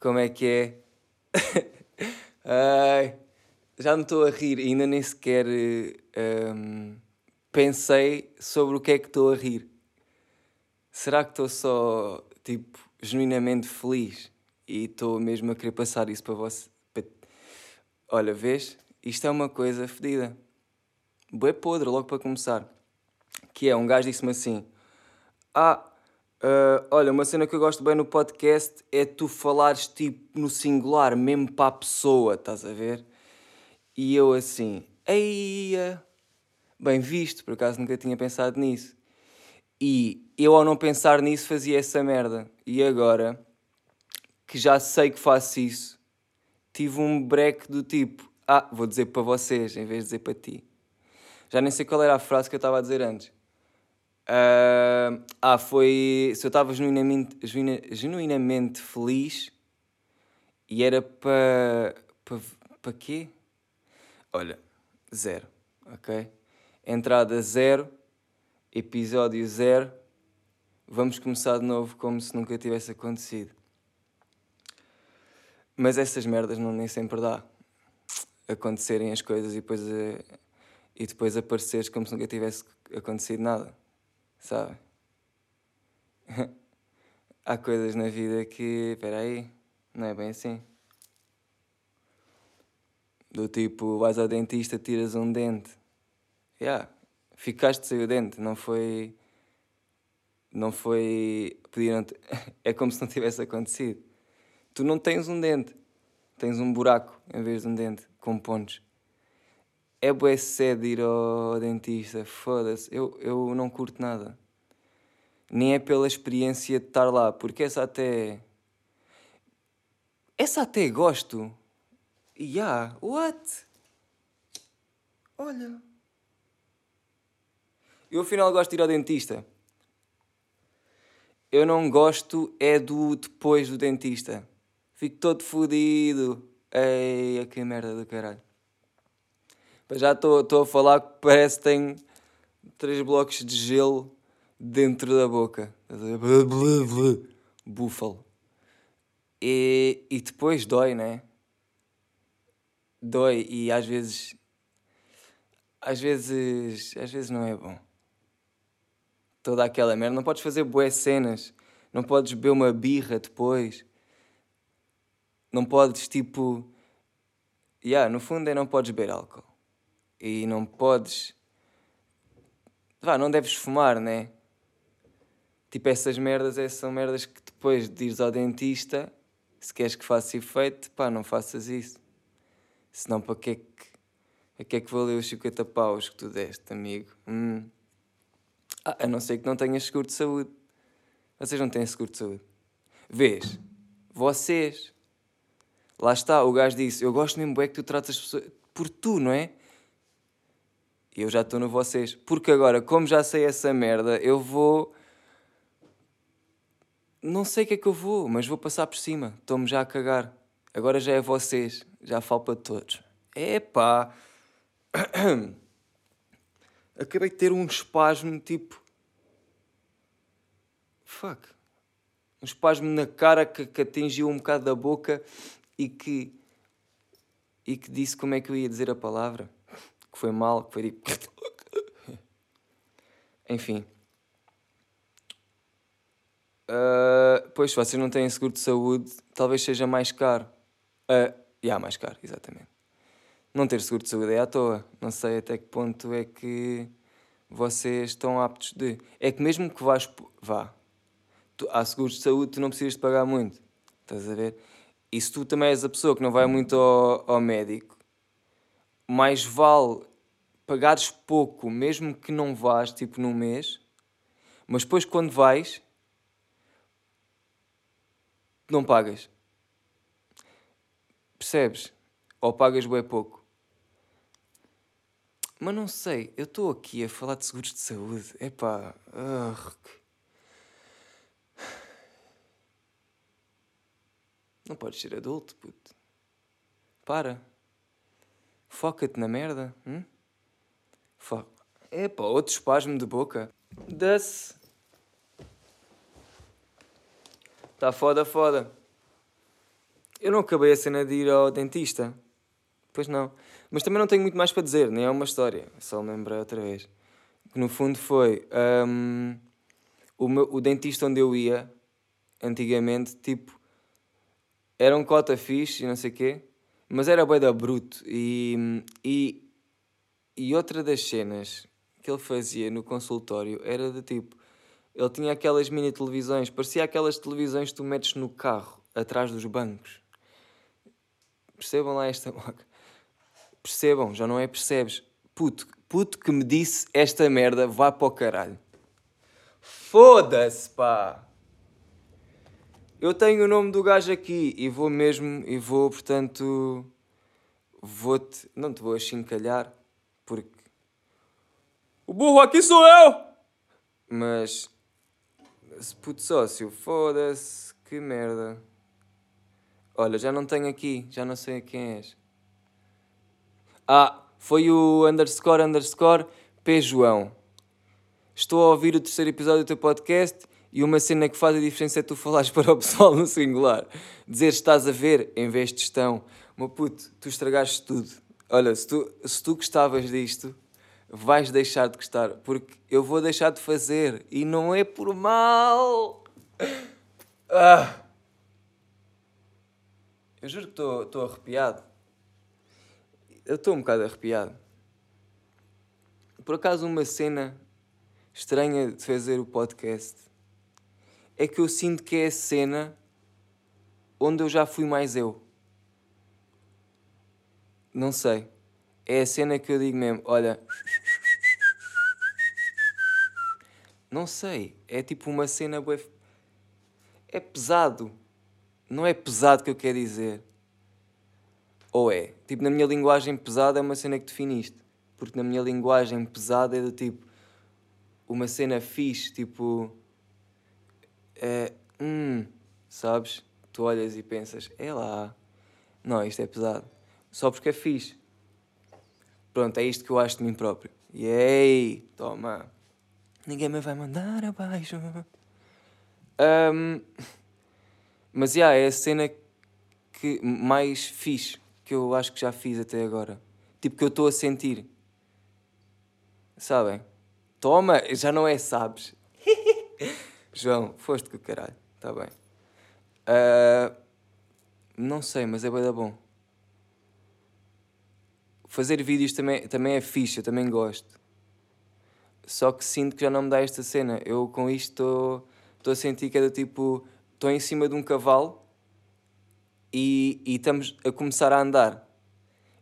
Como é que é? Ai, já me estou a rir, ainda nem sequer um, pensei sobre o que é que estou a rir. Será que estou só, tipo, genuinamente feliz e estou mesmo a querer passar isso para você? Olha, vês? Isto é uma coisa fedida. Boé podre, logo para começar. Que é, um gajo disse-me assim: Ah, Uh, olha, uma cena que eu gosto bem no podcast é tu falares tipo no singular, mesmo para a pessoa, estás a ver? E eu assim, eia, bem visto, por acaso nunca tinha pensado nisso. E eu ao não pensar nisso fazia essa merda. E agora, que já sei que faço isso, tive um break do tipo, ah, vou dizer para vocês em vez de dizer para ti. Já nem sei qual era a frase que eu estava a dizer antes. Uh, ah, foi. Se eu estava genuinamente, genuinamente feliz e era para. para. para quê? Olha, zero, ok? Entrada zero, episódio zero. Vamos começar de novo como se nunca tivesse acontecido. Mas essas merdas não nem sempre dá. Acontecerem as coisas e depois, eh, e depois apareceres como se nunca tivesse acontecido nada sabe? Há coisas na vida que, espera aí, não é bem assim. Do tipo, vais ao dentista, tiras um dente. Já, yeah, ficaste sem o dente, não foi. Não foi. Pediram é como se não tivesse acontecido. Tu não tens um dente, tens um buraco em vez de um dente, com pontos é bué cedo ir ao dentista, foda-se, eu, eu não curto nada. Nem é pela experiência de estar lá, porque essa até. Essa até gosto. Yeah, what? Olha. Eu afinal gosto de ir ao dentista. Eu não gosto é do depois do dentista. Fico todo fodido. Ei, que merda do caralho. Já estou a falar que parece que tem três blocos de gelo dentro da boca. Búfalo. E, e depois dói, né? Dói e às vezes. Às vezes. Às vezes não é bom. Toda aquela merda. Não podes fazer boas cenas. Não podes beber uma birra depois. Não podes, tipo. Yeah, no fundo é não podes beber álcool e não podes. Vá, não deves fumar, né? Tipo, essas merdas é, são merdas que depois de ires ao dentista, se queres que faça efeito, pá, não faças isso. Senão, para que é que, a que é que valeu os 50 paus que tu deste, amigo? Hum. Ah, a não ser que não tenhas seguro de saúde. Vocês não têm seguro de saúde. Vês? Vocês. Lá está, o gajo disse: Eu gosto mesmo é que tu tratas as pessoas por tu, não é? Eu já estou no vocês. Porque agora, como já sei essa merda, eu vou. Não sei o que é que eu vou, mas vou passar por cima. Estou-me já a cagar. Agora já é vocês. Já falo para todos. Epá! Acabei de ter um espasmo tipo. Fuck. Um espasmo na cara que, que atingiu um bocado da boca e que. e que disse como é que eu ia dizer a palavra que foi mal, que foi tipo. Enfim. Uh, pois, se vocês não têm seguro de saúde, talvez seja mais caro. Uh, yeah, mais caro, exatamente. Não ter seguro de saúde é à toa. Não sei até que ponto é que vocês estão aptos de. É que mesmo que vás. Vá. Tu, há seguros de saúde, tu não precisas de pagar muito. Estás a ver? E se tu também és a pessoa que não vai muito ao, ao médico, mais vale pagares pouco, mesmo que não vás, tipo num mês, mas depois quando vais, não pagas. Percebes? Ou pagas bem pouco. Mas não sei, eu estou aqui a falar de seguros de saúde. Epá. Uh, não podes ser adulto, puto. Para. Foca-te na merda. Hum? Foca. Epá, outro espasmo de boca. Desce. Tá foda, foda. eu não acabei a cena de ir ao dentista. Pois não. Mas também não tenho muito mais para dizer, nem é uma história. Só me lembrei outra vez. Que no fundo foi. Um, o, meu, o dentista onde eu ia, antigamente, tipo. Era um cota fixe e não sei o quê. Mas era bem da bruto. E, e, e outra das cenas que ele fazia no consultório era de tipo. Ele tinha aquelas mini televisões, parecia aquelas televisões que tu metes no carro, atrás dos bancos. Percebam lá esta moca. Percebam, já não é percebes. Puto, puto que me disse esta merda, vá para o caralho. Foda-se, pá! Eu tenho o nome do gajo aqui e vou mesmo, e vou, portanto, vou-te, não te vou achincalhar, porque o burro aqui sou eu! Mas, puto sócio, foda-se, que merda. Olha, já não tenho aqui, já não sei quem és. Ah, foi o underscore underscore P. João. Estou a ouvir o terceiro episódio do teu podcast e uma cena que faz a diferença é tu falares para o pessoal no singular. Dizer estás a ver em vez de estão. Meu puto, tu estragaste tudo. Olha, se tu, se tu gostavas disto, vais deixar de gostar, porque eu vou deixar de fazer e não é por mal. Ah. Eu juro que estou arrepiado. Eu estou um bocado arrepiado. Por acaso, uma cena estranha de fazer o podcast é que eu sinto que é a cena onde eu já fui mais eu. Não sei. É a cena que eu digo mesmo: olha. Não sei. É tipo uma cena. É pesado. Não é pesado que eu quero dizer. Ou é? Tipo, na minha linguagem pesada é uma cena que definiste. Porque na minha linguagem pesada é do tipo. Uma cena fixe, tipo. É. Hum. Sabes? Tu olhas e pensas, é lá. Não, isto é pesado. Só porque é fixe. Pronto, é isto que eu acho de mim próprio. E aí, toma. Ninguém me vai mandar abaixo. Um, mas, já, yeah, é a cena que mais fixe que eu acho que já fiz até agora. Tipo, que eu estou a sentir. Sabem? Toma, já não é sabes. João, foste o caralho. Está bem. Uh, não sei, mas é bem da bom. Fazer vídeos também, também é fixe, eu também gosto. Só que sinto que já não me dá esta cena. Eu com isto estou a sentir que é do tipo. Estou em cima de um cavalo e, e estamos a começar a andar.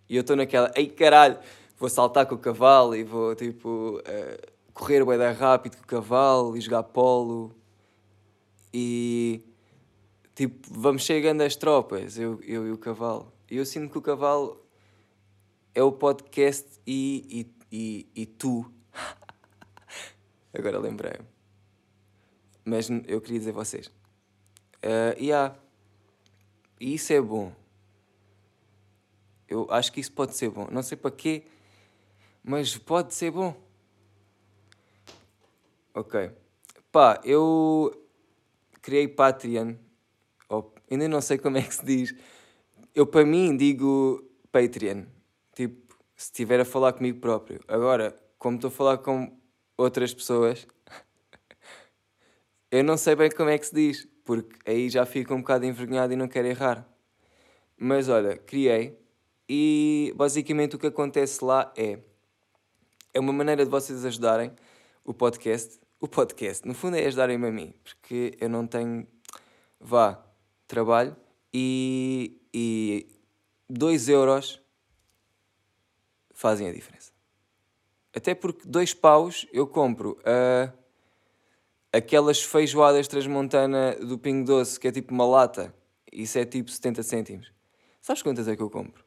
E eu estou naquela, ei caralho, vou saltar com o cavalo e vou tipo uh, correr bem rápido com o cavalo e jogar polo. E tipo, vamos chegando às tropas, eu, eu e o cavalo. E eu sinto que o cavalo é o podcast e, e, e, e tu. Agora lembrei-me. Mas eu queria dizer vocês. Uh, e yeah. E isso é bom. Eu acho que isso pode ser bom. Não sei para quê, mas pode ser bom. Ok. Pá, eu criei Patreon. Ou, ainda não sei como é que se diz. Eu, para mim, digo Patreon. Tipo, se estiver a falar comigo próprio. Agora, como estou a falar com outras pessoas, eu não sei bem como é que se diz porque aí já fico um bocado envergonhado e não quero errar. Mas olha, criei e basicamente o que acontece lá é é uma maneira de vocês ajudarem o podcast. O podcast, no fundo, é ajudarem-me a mim, porque eu não tenho, vá, trabalho e, e 2 euros fazem a diferença. Até porque dois paus eu compro. Uh, aquelas feijoadas transmontana do Pingo Doce, que é tipo uma lata, isso é tipo 70 cêntimos. Sabes quantas é que eu compro?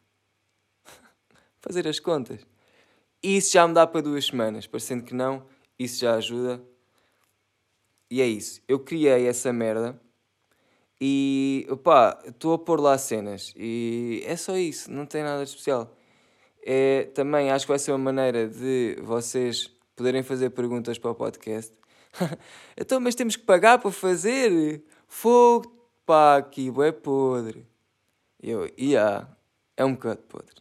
Fazer as contas. Isso já me dá para duas semanas, parecendo que não, isso já ajuda. E é isso. Eu criei essa merda e opá, estou a pôr lá cenas e é só isso, não tem nada de especial. É, também acho que vai ser uma maneira de vocês poderem fazer perguntas para o podcast então, mas temos que pagar para fazer? Fogo, pá, aqui, é podre. E eu, yeah, é um bocado podre.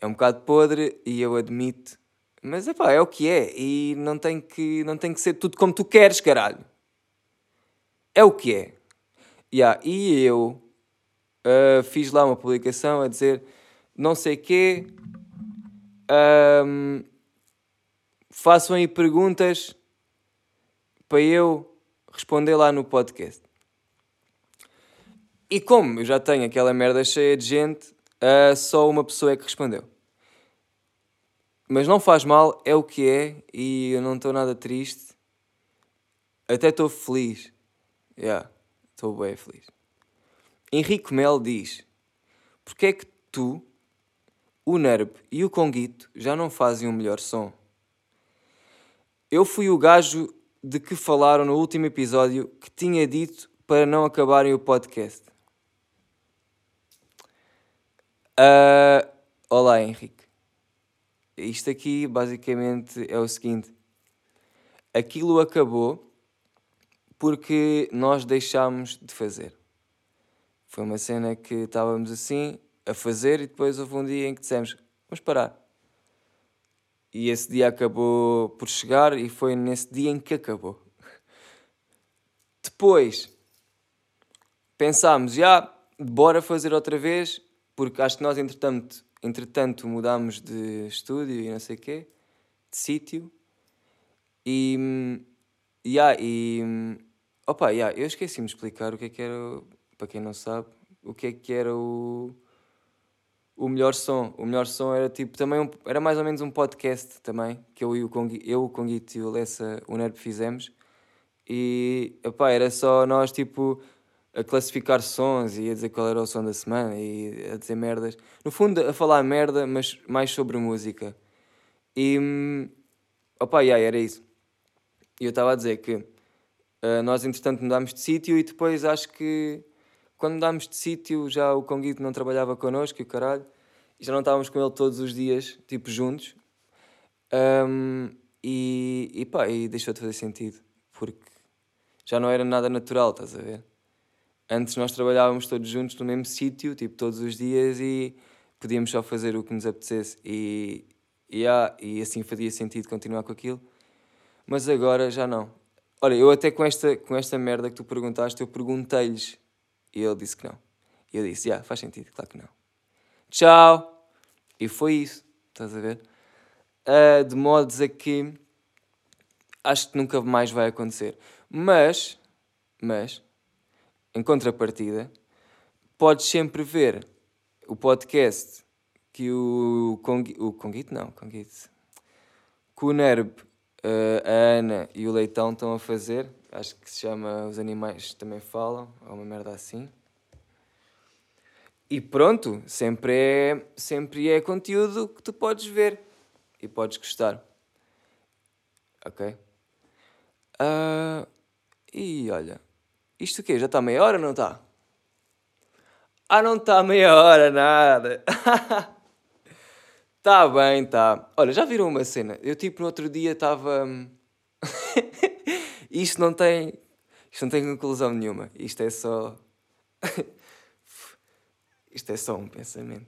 É um bocado podre e eu admito. Mas epá, é o que é. E não tem que, não tem que ser tudo como tu queres, caralho. É o que é. Yeah, e eu uh, fiz lá uma publicação a dizer não sei quê. Um, façam aí perguntas para eu responder lá no podcast. E como eu já tenho aquela merda cheia de gente, uh, só uma pessoa é que respondeu. Mas não faz mal, é o que é e eu não estou nada triste. Até estou feliz. Já, yeah, estou bem feliz. Henrique Mel diz: Porquê é que tu, o Nerb e o Conguito já não fazem um melhor som? Eu fui o gajo de que falaram no último episódio que tinha dito para não acabarem o podcast. Uh, olá, Henrique. Isto aqui basicamente é o seguinte: aquilo acabou porque nós deixámos de fazer. Foi uma cena que estávamos assim a fazer e depois houve um dia em que dissemos: vamos parar. E esse dia acabou por chegar e foi nesse dia em que acabou. Depois pensámos, já, bora fazer outra vez porque acho que nós, entretanto, entretanto mudámos de estúdio e não sei o quê, de sítio, e, yeah, e opa, yeah, eu esqueci-me de explicar o que é que era, para quem não sabe, o que é que era o, o melhor som. O melhor som era tipo, também um, era mais ou menos um podcast também, que eu e o Conguito, eu, o Conguito e o Lessa, o Nerb fizemos, e opa, era só nós tipo a classificar sons e a dizer qual era o som da semana e a dizer merdas. No fundo, a falar merda, mas mais sobre música. E. Opa, yeah, era isso. E eu estava a dizer que uh, nós, entretanto, mudámos de sítio e depois acho que quando mudámos de sítio já o Conguito não trabalhava connosco e o caralho. E já não estávamos com ele todos os dias, tipo, juntos. Um, e, e pá, e deixou de fazer sentido. Porque já não era nada natural, estás a ver? Antes nós trabalhávamos todos juntos no mesmo sítio, tipo todos os dias, e podíamos só fazer o que nos apetecesse. E, e, ah, e assim fazia sentido continuar com aquilo. Mas agora já não. Olha, eu até com esta, com esta merda que tu perguntaste, eu perguntei-lhes. E ele disse que não. E eu disse, yeah, faz sentido, claro que não. Tchau! E foi isso, estás a ver? Uh, de modos a que acho que nunca mais vai acontecer. Mas, mas, em contrapartida, podes sempre ver o podcast que o, o Conguito, não, Conguito, que o Nerb, eh, a Ana e o Leitão estão a fazer. Acho que se chama Os Animais Também Falam, ou uma merda assim. E pronto, sempre é, sempre é conteúdo que tu podes ver e podes gostar. Ok? Uh, e olha, isto o quê? Já está meia hora ou não está? Ah, não está meia hora, nada. Está bem, tá. Olha, já viram uma cena? Eu tipo no outro dia estava. Isto não tem. Isto não tem conclusão nenhuma. Isto é só. Isto é só um pensamento.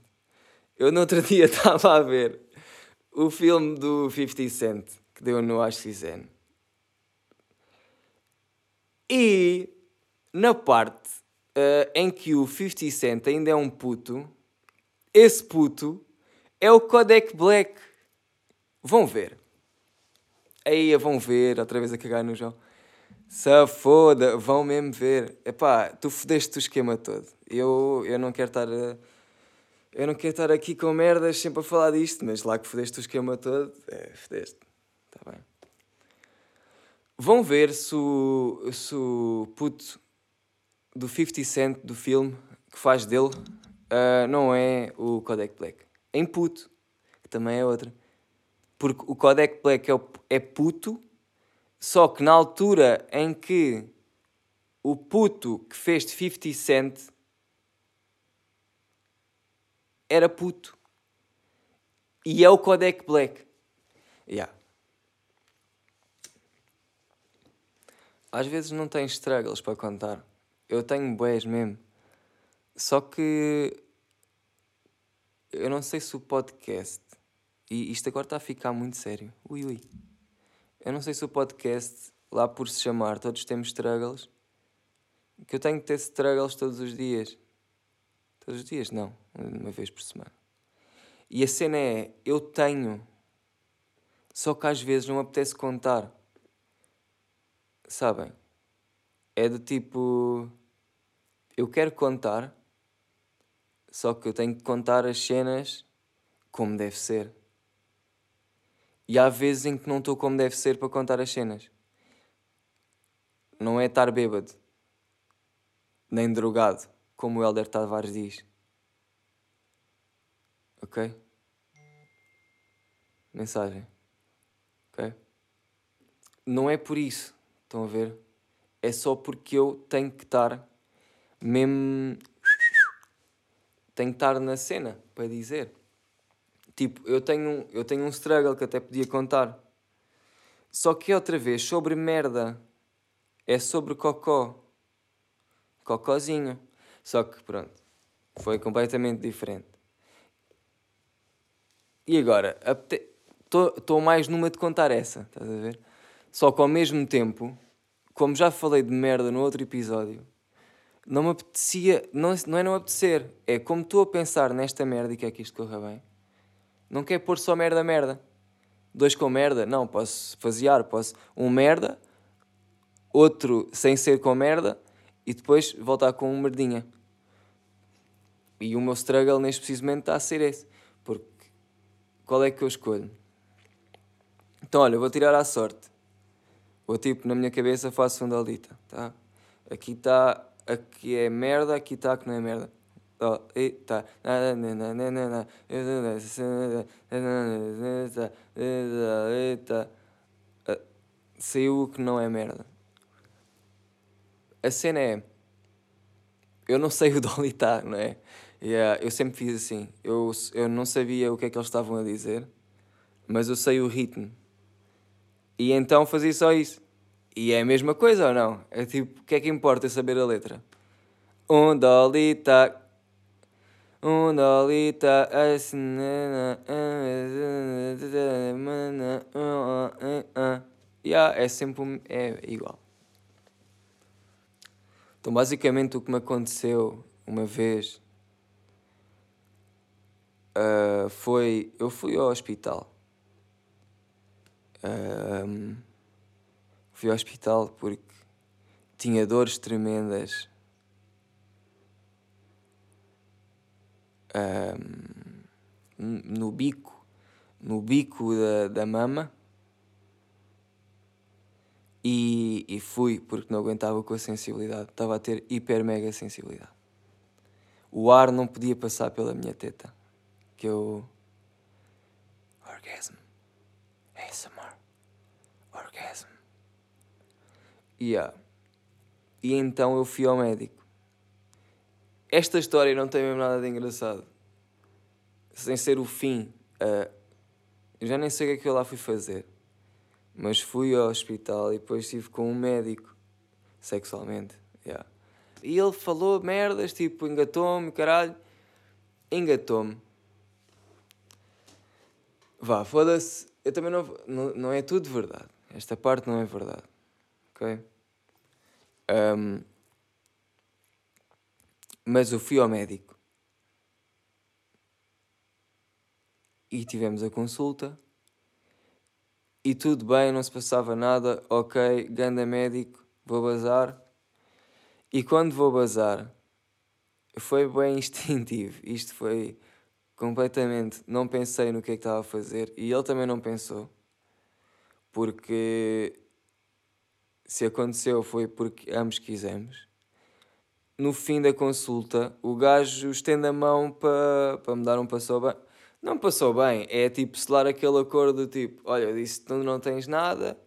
Eu no outro dia estava a ver o filme do 50 Cent que deu no AXN. E na parte uh, em que o 50 Cent ainda é um puto, esse puto é o Kodak Black. Vão ver. Aí vão ver, outra vez a cagar no João. Se foda, vão mesmo ver. Epá, tu fodeste o esquema todo. Eu, eu não quero estar a, Eu não quero estar aqui com merdas sempre a falar disto, mas lá que fodeste o esquema todo, é, fodeste. Está bem. Vão ver se o, se o puto do 50 Cent do filme que faz dele uh, não é o Kodak Black. É em puto, que também é outra. Porque o Kodak Black é, o, é puto, só que na altura em que o puto que fez de 50 Cent era puto. E é o Kodak Black. Yeah. Às vezes não tens struggles para contar. Eu tenho boés mesmo. Só que eu não sei se o podcast, e isto agora está a ficar muito sério. Ui, ui. Eu não sei se o podcast, lá por se chamar Todos Temos Struggles, que eu tenho que ter struggles todos os dias. Todos os dias? Não, uma vez por semana. E a cena é, eu tenho, só que às vezes não me apetece contar. Sabem? É do tipo, eu quero contar, só que eu tenho que contar as cenas como deve ser. E há vezes em que não estou como deve ser para contar as cenas. Não é estar bêbado, nem drogado, como o Helder Tavares diz. Ok? Mensagem. Ok? Não é por isso, estão a ver? É só porque eu tenho que estar mesmo. Tenho que estar na cena para dizer. Tipo, eu tenho, eu tenho um struggle que até podia contar. Só que outra vez, sobre merda. É sobre cocó. Cocózinho. Só que pronto. Foi completamente diferente. E agora? Estou mais numa de contar essa, estás a ver? Só que ao mesmo tempo, como já falei de merda no outro episódio, não me apetecia, não, não é não apetecer, é como estou a pensar nesta merda e que é que isto corra bem. Não quer pôr só merda, merda. Dois com merda, não, posso fasear, posso um merda, outro sem ser com merda e depois voltar com um merdinha. E o meu struggle neste preciso momento está a ser esse. Porque qual é que eu escolho? Então, olha, vou tirar à sorte. Vou tipo, na minha cabeça faço fundalita, tá? Aqui está, aqui é merda, aqui está que não é merda. Eita. Saiu o que não é merda. A cena é. Eu não sei o Dolly tá, não é? Yeah, eu sempre fiz assim. Eu, eu não sabia o que é que eles estavam a dizer, mas eu sei o ritmo. E então fazia só isso. E é a mesma coisa ou não? É tipo, o que é que importa saber a letra? Um dolita. Um dolita. Yeah, é sempre é igual. Então, basicamente, o que me aconteceu uma vez uh, foi. Eu fui ao hospital. Um, fui ao hospital porque tinha dores tremendas. No bico, no bico da, da mama. E, e fui porque não aguentava com a sensibilidade. Estava a ter hiper mega sensibilidade. O ar não podia passar pela minha teta. Que eu. Orgasm. ASMR. Orgasm. Yeah. E então eu fui ao médico. Esta história não tem mesmo nada de engraçado. Sem ser o fim. Uh, eu já nem sei o que é que eu lá fui fazer. Mas fui ao hospital e depois estive com um médico. Sexualmente. Yeah. E ele falou merdas, tipo, engatou-me, caralho. Engatou-me. Vá, foda-se. Eu também não, não. Não é tudo verdade. Esta parte não é verdade. Ok? Um, mas eu fui ao médico. E tivemos a consulta. E tudo bem, não se passava nada. Ok, ganda médico, vou bazar. E quando vou bazar, foi bem instintivo. Isto foi completamente. Não pensei no que é que estava a fazer e ele também não pensou. Porque se aconteceu foi porque ambos quisemos. No fim da consulta, o gajo estende a mão para pa me dar um passou bem. Não passou bem, é tipo selar aquele acordo tipo: olha, eu disse tu não tens nada,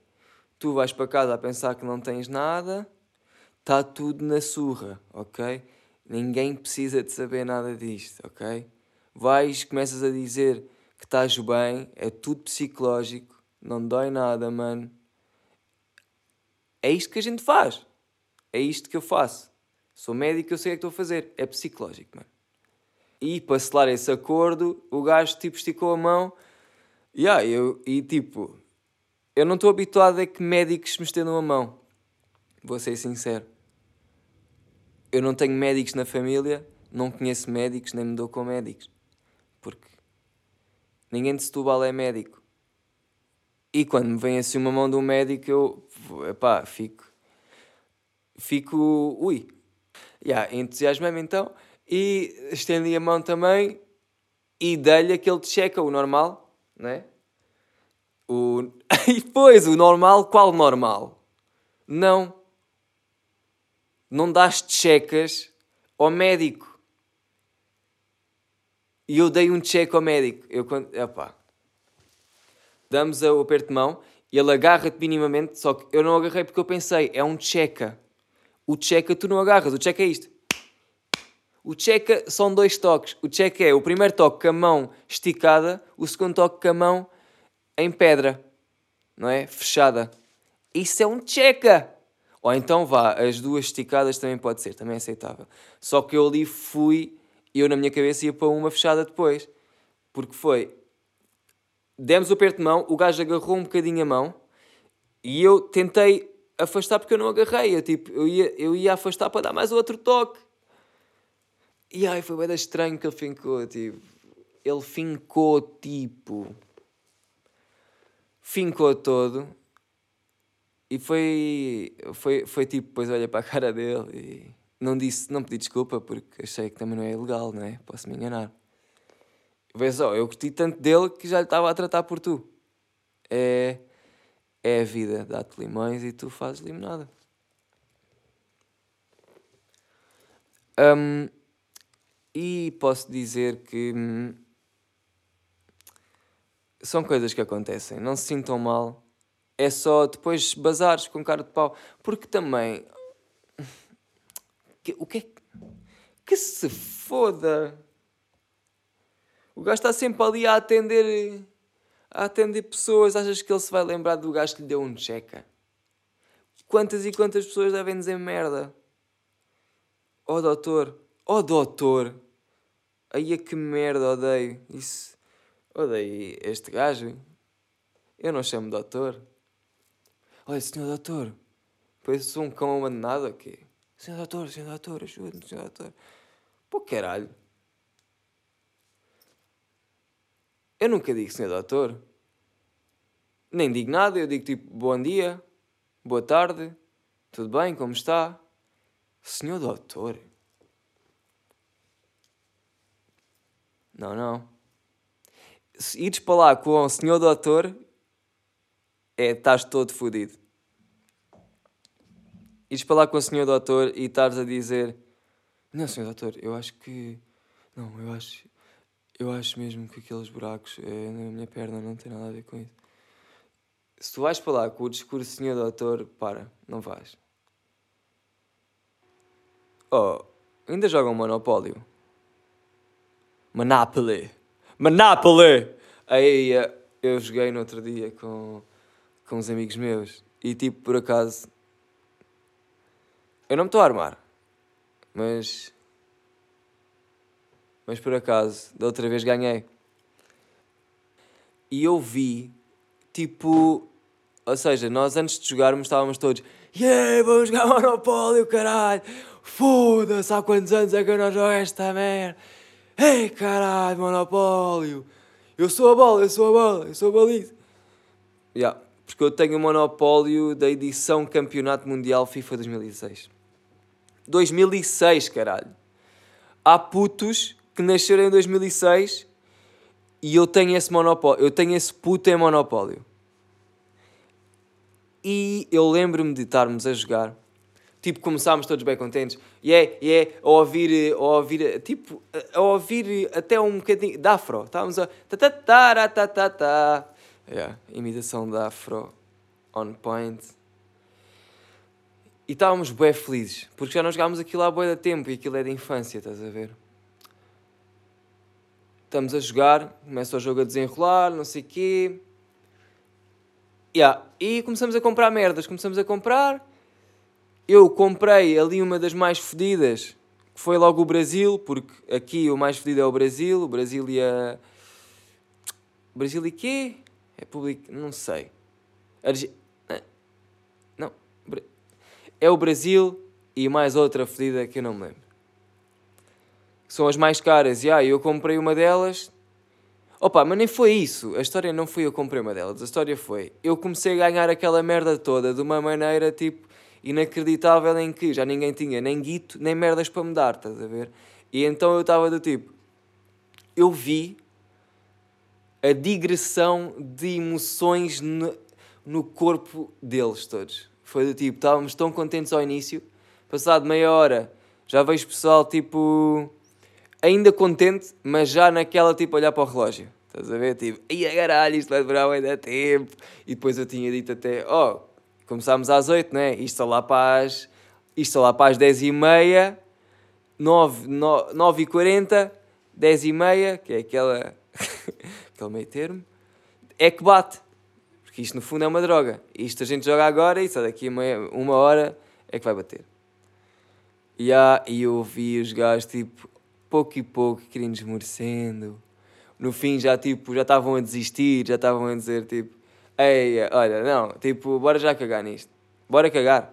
tu vais para casa a pensar que não tens nada, está tudo na surra, ok? Ninguém precisa de saber nada disto, ok? vais, começas a dizer que estás bem, é tudo psicológico, não dói nada, mano. É isto que a gente faz. É isto que eu faço. Sou médico, eu sei o que estou a fazer. É psicológico, mano. E para selar esse acordo, o gajo tipo esticou a mão. Yeah, eu, e tipo, eu não estou habituado a que médicos me estendam a mão. Vou ser sincero. Eu não tenho médicos na família, não conheço médicos, nem me dou com médicos. Porque ninguém de Setúbal é médico. E quando me vem assim uma mão de um médico, eu, epá, fico, fico, ui. Yeah, entusiasmei-me então e estendi a mão também e dei-lhe aquele checa, o normal, né? O... e depois, o normal, qual normal? Não. Não das checas ao médico. E eu dei um cheque ao médico. Eu, quando... Epá. Damos o aperto de mão, ele agarra-te minimamente, só que eu não agarrei porque eu pensei, é um checa. O checa tu não agarras, o checa é isto. O checa são dois toques. O checa é o primeiro toque com a mão esticada, o segundo toque com a mão em pedra, não é? Fechada. Isso é um checa! Ou então vá, as duas esticadas também pode ser, também é aceitável. Só que eu ali fui, eu na minha cabeça ia para uma fechada depois. Porque foi, demos o aperto de mão, o gajo agarrou um bocadinho a mão, e eu tentei afastar porque eu não agarrei. Eu, tipo, eu, ia, eu ia afastar para dar mais outro toque. E ai, foi bem estranho que ele fincou, tipo. Ele fincou, tipo fincou todo e foi, foi, foi tipo, depois olha para a cara dele e não disse, não pedi desculpa porque achei que também não é ilegal, não é? Posso me enganar. Vê só, eu gostei tanto dele que já lhe estava a tratar por tu. É, é a vida, dá-te limões e tu fazes limonada. Um, e posso dizer que hum, são coisas que acontecem, não se sintam mal. É só depois bazares com cara de pau. Porque também. o que é que. Que se foda! O gajo está sempre ali a atender. A atender pessoas. Achas que ele se vai lembrar do gajo que lhe deu um checa? Quantas e quantas pessoas devem dizer merda? Oh doutor! Oh doutor! Aí é que merda, odeio. Isso Odeio este gajo. Eu não chamo doutor. Olha, senhor doutor. Pois sou um cão abandonado aqui. Senhor doutor, senhor doutor, ajude-me, senhor doutor. Pô, caralho. Eu nunca digo senhor doutor. Nem digo nada, eu digo tipo bom dia, boa tarde, tudo bem, como está? Senhor doutor. Não, não se ires para lá com o senhor doutor, é, estás todo fodido. Ires para lá com o senhor doutor e estás a dizer: Não, senhor doutor, eu acho que. Não, eu acho. Eu acho mesmo que aqueles buracos é, na minha perna não tem nada a ver com isso. Se tu vais para lá com o discurso senhor doutor, para, não vais. Oh, ainda jogam Monopólio? Monopoly. Monopoly! Aí eu joguei no outro dia com, com uns amigos meus e tipo, por acaso, eu não me estou a armar, mas. Mas por acaso, da outra vez ganhei. E eu vi, tipo. Ou seja, nós antes de jogarmos estávamos todos. Yeah, vamos jogar Monopólio, caralho! Foda-se, há quantos anos é que eu não jogo esta merda? Ei, caralho, monopólio! Eu sou a bola, eu sou a bola, eu sou a baliza. Yeah, porque eu tenho o monopólio da edição Campeonato Mundial FIFA 2006. 2006, caralho. Há putos que nasceram em 2006 e eu tenho esse monopólio. Eu tenho esse puto em monopólio. E eu lembro-me de estarmos a jogar tipo, começámos todos bem contentes. E é, e é a ouvir, a ouvir, tipo, a ouvir até um bocadinho da afro. Estávamos a. Ta, ta, ta, ta, ta, ta. Yeah, imitação da afro on point. E estávamos bem felizes, porque já não jogámos aquilo há boi da tempo e aquilo é de infância, estás a ver? Estamos a jogar, começa o jogo a desenrolar, não sei o quê. Yeah. E começamos a comprar merdas, começamos a comprar eu comprei ali uma das mais fedidas, que foi logo o Brasil, porque aqui o mais fedido é o Brasil, o Brasil e a. Brasil e quê? República. Não sei. Arge... Não. É o Brasil e mais outra fedida que eu não me lembro. São as mais caras. E ah, eu comprei uma delas. Opa, mas nem foi isso. A história não foi eu comprei uma delas. A história foi eu comecei a ganhar aquela merda toda de uma maneira tipo inacreditável em que já ninguém tinha nem guito nem merdas para me dar, estás a ver? E então eu estava do tipo. Eu vi a digressão de emoções no, no corpo deles todos. Foi do tipo, estávamos tão contentes ao início, passado meia hora já vejo pessoal tipo ainda contente, mas já naquela tipo olhar para o relógio. Estás a ver? Tipo, ia caralho, isto vai demorar ainda tempo. E depois eu tinha dito até, ó, oh, Começámos às 8, né? Isto lá para as, isto lá para as 10 e meia, 9, 9, 9 e 40, 10 e meia, que é aquela, aquele meio termo, é que bate. Porque isto no fundo é uma droga. Isto a gente joga agora e só daqui a uma, uma hora é que vai bater. E, há, e eu vi os gajos tipo, pouco e pouco, queriam desmorecendo. No fim já tipo, já estavam a desistir, já estavam a dizer tipo, Ei, olha, não, tipo, bora já cagar nisto. Bora cagar.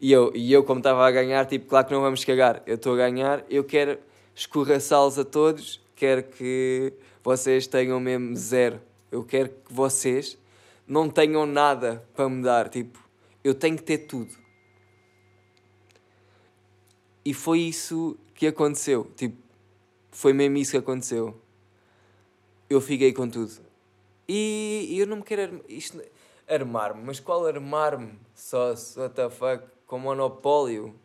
E eu, e eu como estava a ganhar, tipo, claro que não vamos cagar. Eu estou a ganhar, eu quero escorraçá-los a todos, quero que vocês tenham mesmo zero. Eu quero que vocês não tenham nada para me dar. Tipo, eu tenho que ter tudo. E foi isso que aconteceu. Tipo, foi mesmo isso que aconteceu. Eu fiquei com tudo. E, eu não me quero isto, armar-me, mas qual armar-me? Só, what the fuck, com monopólio?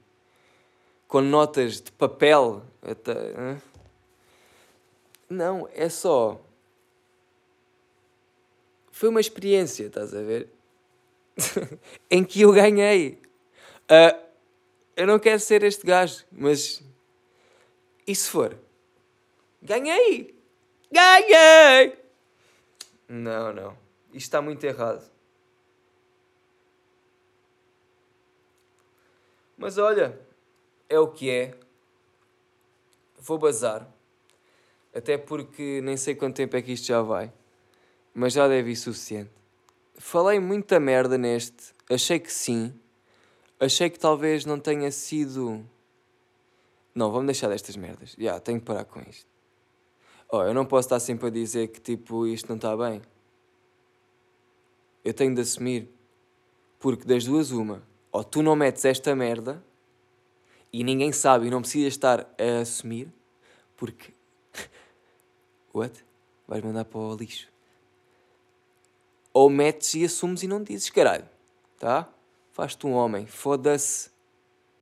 Com notas de papel? Até, não, é só. Foi uma experiência, estás a ver? em que eu ganhei. Uh, eu não quero ser este gajo, mas. E se for? Ganhei! Ganhei! Não, não. Isto está muito errado. Mas olha, é o que é. Vou bazar. Até porque nem sei quanto tempo é que isto já vai. Mas já deve ir suficiente. Falei muita merda neste. Achei que sim. Achei que talvez não tenha sido. Não, vamos deixar destas merdas. Já, yeah, tenho que parar com isto. Oh, eu não posso estar sempre a dizer que tipo isto não está bem. Eu tenho de assumir. Porque das duas, uma. Ou tu não metes esta merda e ninguém sabe e não precisas estar a assumir porque. What? Vais mandar para o lixo. Ou metes e assumes e não dizes, caralho. Tá? Faz-te um homem. Foda-se.